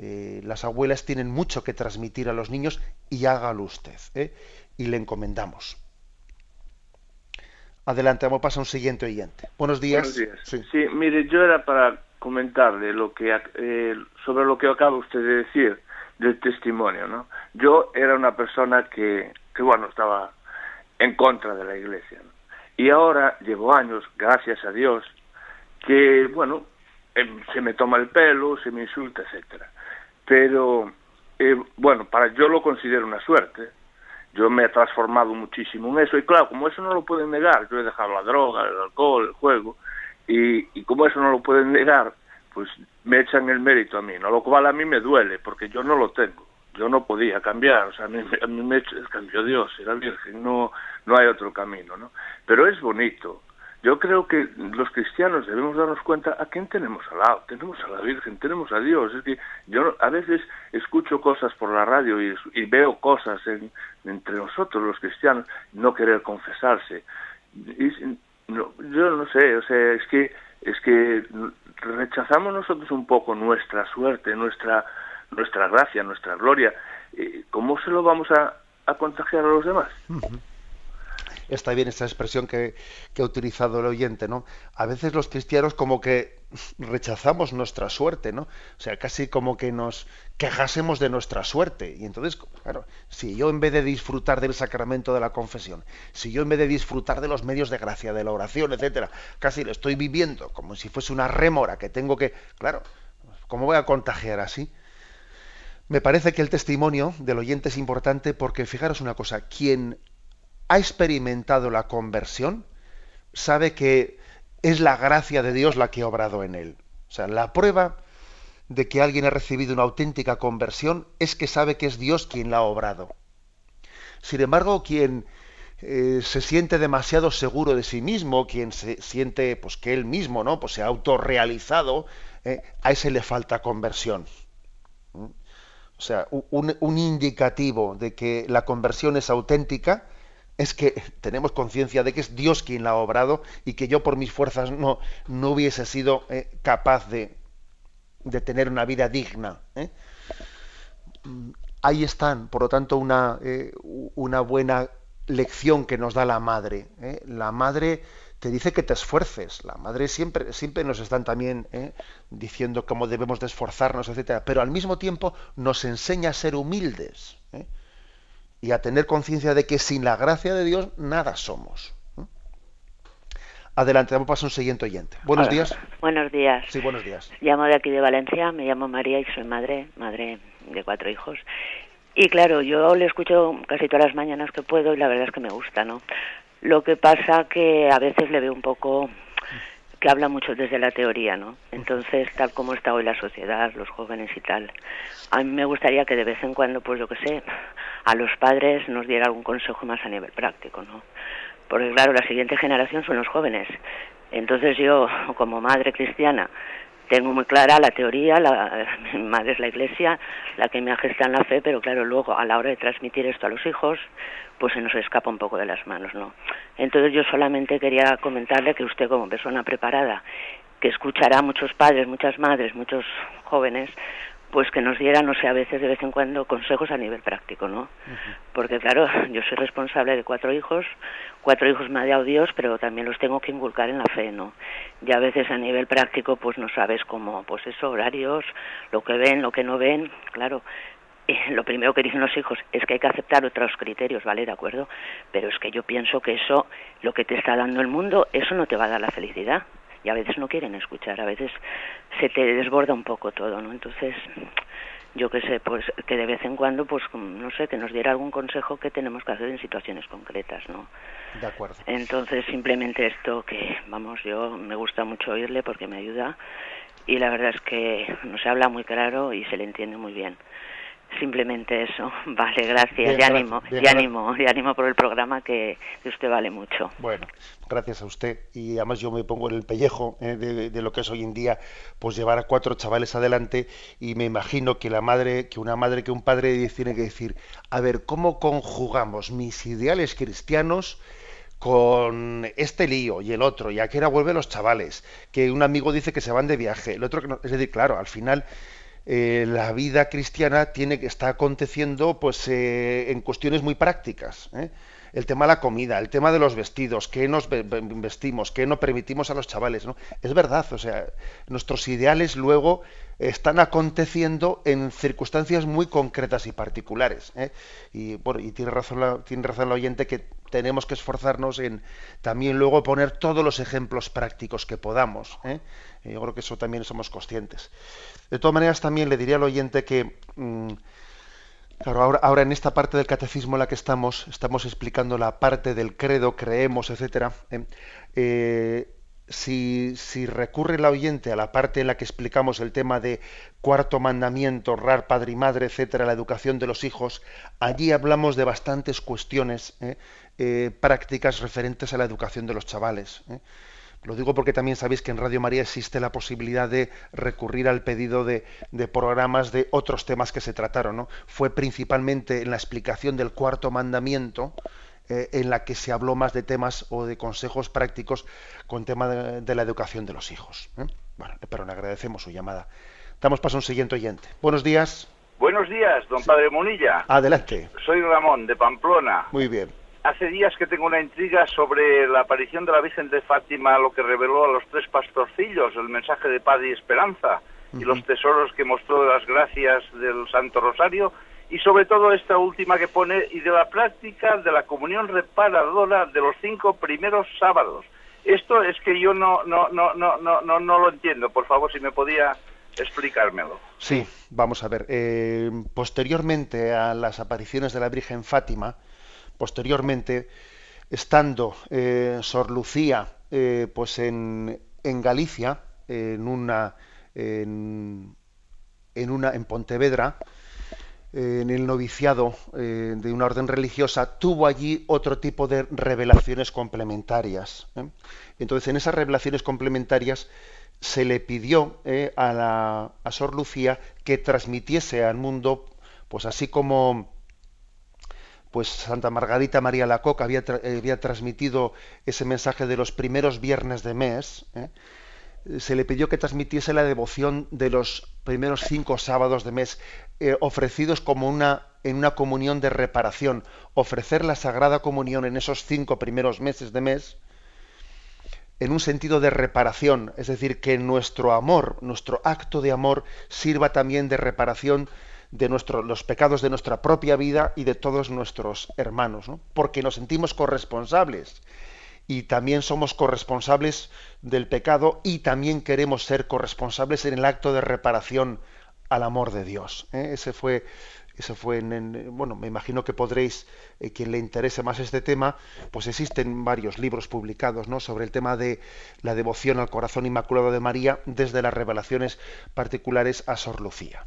Eh, las abuelas tienen mucho que transmitir a los niños y hágalo usted. ¿eh? Y le encomendamos. Adelante, vamos a pasar a un siguiente oyente. Buenos días. Buenos días. sí, mire, yo era para comentarle lo que eh, sobre lo que acaba usted de decir del testimonio, ¿no? Yo era una persona que, que bueno, estaba en contra de la iglesia, Y ahora llevo años, gracias a Dios, que, bueno, em, se me toma el pelo, se me insulta, etcétera. Pero, eh, bueno, para yo lo considero una suerte. Yo me he transformado muchísimo en eso. Y claro, como eso no lo pueden negar, yo he dejado la droga, el alcohol, el juego, y, como eso no lo pueden negar, pues me echan el mérito a mí, ¿no? Lo cual a mí me duele, porque yo no lo tengo. Yo no podía cambiar, o sea, a mí, a mí me cambió Dios la Virgen, no, no hay otro camino, ¿no? Pero es bonito. Yo creo que los cristianos debemos darnos cuenta a quién tenemos al lado. Tenemos a la Virgen, tenemos a Dios. Es que yo a veces escucho cosas por la radio y, veo cosas entre nosotros los cristianos, no querer confesarse. Y, no, yo no sé, o sea, es que es que rechazamos nosotros un poco nuestra suerte, nuestra nuestra gracia, nuestra gloria. Eh, ¿Cómo se lo vamos a, contagiar a los demás? está bien esta expresión que, que, ha utilizado el oyente, ¿no? A veces los cristianos como que rechazamos nuestra suerte, ¿no? O sea, casi como que nos quejásemos de nuestra suerte. Y entonces, claro, si yo en vez de disfrutar del sacramento de la confesión, si yo en vez de disfrutar de los medios de gracia, de la oración, etcétera, casi lo estoy viviendo como si fuese una rémora que tengo que, claro, ¿cómo voy a contagiar así? Me parece que el testimonio del oyente es importante porque fijaros una cosa, quien ha experimentado la conversión sabe que es la gracia de Dios la que ha obrado en él. O sea, la prueba de que alguien ha recibido una auténtica conversión es que sabe que es Dios quien la ha obrado. Sin embargo, quien eh, se siente demasiado seguro de sí mismo, quien se siente pues que él mismo no pues se ha autorrealizado, eh, a ese le falta conversión. ¿Mm? O sea, un, indicativo de que la conversión es auténtica es que tenemos conciencia de que es Dios quien la ha obrado y que yo por mis fuerzas no, no hubiese sido eh, capaz de, de, tener una vida digna. ¿eh? Ahí están, por lo tanto, una, eh, una buena lección que nos da la madre. La madre te dice que te esfuerces. La madre siempre, siempre nos están también diciendo cómo debemos de esforzarnos, etcétera. Pero al mismo tiempo nos enseña a ser humildes y a tener conciencia de que sin la gracia de Dios nada somos. Adelante, vamos a pasar a un siguiente oyente. Buenos días. Buenos días. Sí, buenos días. Llamo de aquí de Valencia, me llamo María y soy madre, madre de cuatro hijos. Y claro, yo le escucho casi todas las mañanas que puedo y la verdad es que me gusta, ¿no? Lo que pasa que a veces le veo un poco que habla mucho desde la teoría, ¿no? Entonces, tal como está hoy la sociedad, los jóvenes y tal, a mí me gustaría que de vez en cuando, pues yo que sé, a los padres nos diera algún consejo más a nivel práctico, ¿no? Porque claro, la siguiente generación son los jóvenes. Entonces yo, como madre cristiana, tengo muy clara la teoría, la, mi madre es la iglesia, la que me gesta en la fe, pero claro, luego a la hora de transmitir esto a los hijos, pues se nos escapa un poco de las manos, ¿no? Entonces yo solamente quería comentarle que usted como persona preparada, que escuchará a muchos padres, muchas madres, muchos jóvenes, pues que nos diera, no sé, a veces de vez en cuando consejos a nivel práctico, ¿no? Porque claro, [LAUGHS] yo soy responsable de cuatro hijos, cuatro hijos me ha dado Dios, pero también los tengo que inculcar en la fe, ¿no? Y a veces a nivel práctico, pues no sabes cómo, pues eso, horarios, lo que ven, lo que no ven, claro. [LAUGHS] lo primero que dicen los hijos es que hay que aceptar otros criterios, ¿vale? De acuerdo. Pero es que yo pienso que eso, lo que te está dando el mundo, eso no te va a dar la felicidad y a veces no quieren escuchar, a veces se te desborda un poco todo, ¿no? Entonces, yo qué sé, pues que de vez en cuando, pues no sé, que nos diera algún consejo que tenemos que hacer en situaciones concretas, ¿no? De acuerdo. Entonces, simplemente esto que, vamos, yo me gusta mucho oírle porque me ayuda y la verdad es que nos habla muy claro y se le entiende muy bien. Simplemente eso. [LAUGHS] Vale, gracias. y ánimo, y ánimo, y ánimo por el programa que, usted vale mucho. Bueno, gracias a usted. Y además yo me pongo en el pellejo eh, de, lo que es hoy en día, pues llevar a cuatro chavales adelante y me imagino que la madre, que una madre, que un padre tiene que decir, a ver, ¿cómo conjugamos mis ideales cristianos? con este lío y el otro, y a qué hora vuelven los chavales, que un amigo dice que se van de viaje, el otro que no, es decir, claro, al final eh, la vida cristiana tiene que está aconteciendo pues eh, en cuestiones muy prácticas ¿eh? el tema de la comida el tema de los vestidos qué nos vestimos qué no permitimos a los chavales es verdad o sea nuestros ideales luego están aconteciendo en circunstancias muy concretas y particulares y, y tiene razón tiene razón el oyente que tenemos que esforzarnos en también luego poner todos los ejemplos prácticos que podamos yo creo que eso también somos conscientes de todas maneras, también le diría al oyente que, mm, claro, ahora, ahora, en esta parte del catecismo en la que estamos, estamos explicando la parte del credo, creemos, etcétera. ¿eh? Eh, si, si, recurre el oyente a la parte en la que explicamos el tema de cuarto mandamiento, honrar padre y madre, etcétera, la educación de los hijos, allí hablamos de bastantes cuestiones ¿eh? prácticas referentes a la educación de los chavales. Lo digo porque también sabéis que en Radio María existe la posibilidad de recurrir al pedido de, programas de otros temas que se trataron. ¿no? Fue principalmente en la explicación del cuarto mandamiento eh, en la que se habló más de temas o de consejos prácticos con tema de, la educación de los hijos. ¿eh? Bueno, pero le agradecemos su llamada. Damos paso a un siguiente oyente. Buenos días. Buenos días, don Padre Monilla. Adelante. Soy Ramón, de Pamplona. Muy bien hace días que tengo una intriga sobre la aparición de la Virgen de Fátima, lo que reveló a los tres pastorcillos, el mensaje de paz y esperanza, y los tesoros que mostró de las gracias del Santo Rosario, y sobre todo esta última que pone, y de la práctica de la comunión reparadora de los cinco primeros sábados. Esto es que yo no, no, no, no, no, no, no lo entiendo. Por favor, si me podía explicármelo. Sí, vamos a ver. Eh, posteriormente a las apariciones de la Virgen Fátima, Posteriormente, estando eh, Sor Lucía eh, pues en, en, Galicia, en una, en, una, en Pontevedra, en el noviciado eh, de una orden religiosa, tuvo allí otro tipo de revelaciones complementarias. Entonces, en esas revelaciones complementarias se le pidió a, la, a Sor Lucía que transmitiese al mundo, pues así como pues Santa Margarita María Lacoca había, había transmitido ese mensaje de los primeros viernes de mes, ¿eh? se le pidió que transmitiese la devoción de los primeros cinco sábados de mes, eh, ofrecidos como una, en una comunión de reparación. Ofrecer la Sagrada Comunión en esos cinco primeros meses de mes, en un sentido de reparación, es decir, que nuestro amor, nuestro acto de amor, sirva también de reparación de nuestro, los pecados de nuestra propia vida y de todos nuestros hermanos, porque nos sentimos corresponsables y también somos corresponsables del pecado y también queremos ser corresponsables en el acto de reparación al amor de Dios. ¿eh? Ese fue, ese fue en, bueno, me imagino que podréis, eh, quien le interese más este tema, pues existen varios libros publicados ¿no? sobre el tema de la devoción al corazón inmaculado de María desde las revelaciones particulares a Sor Lucía.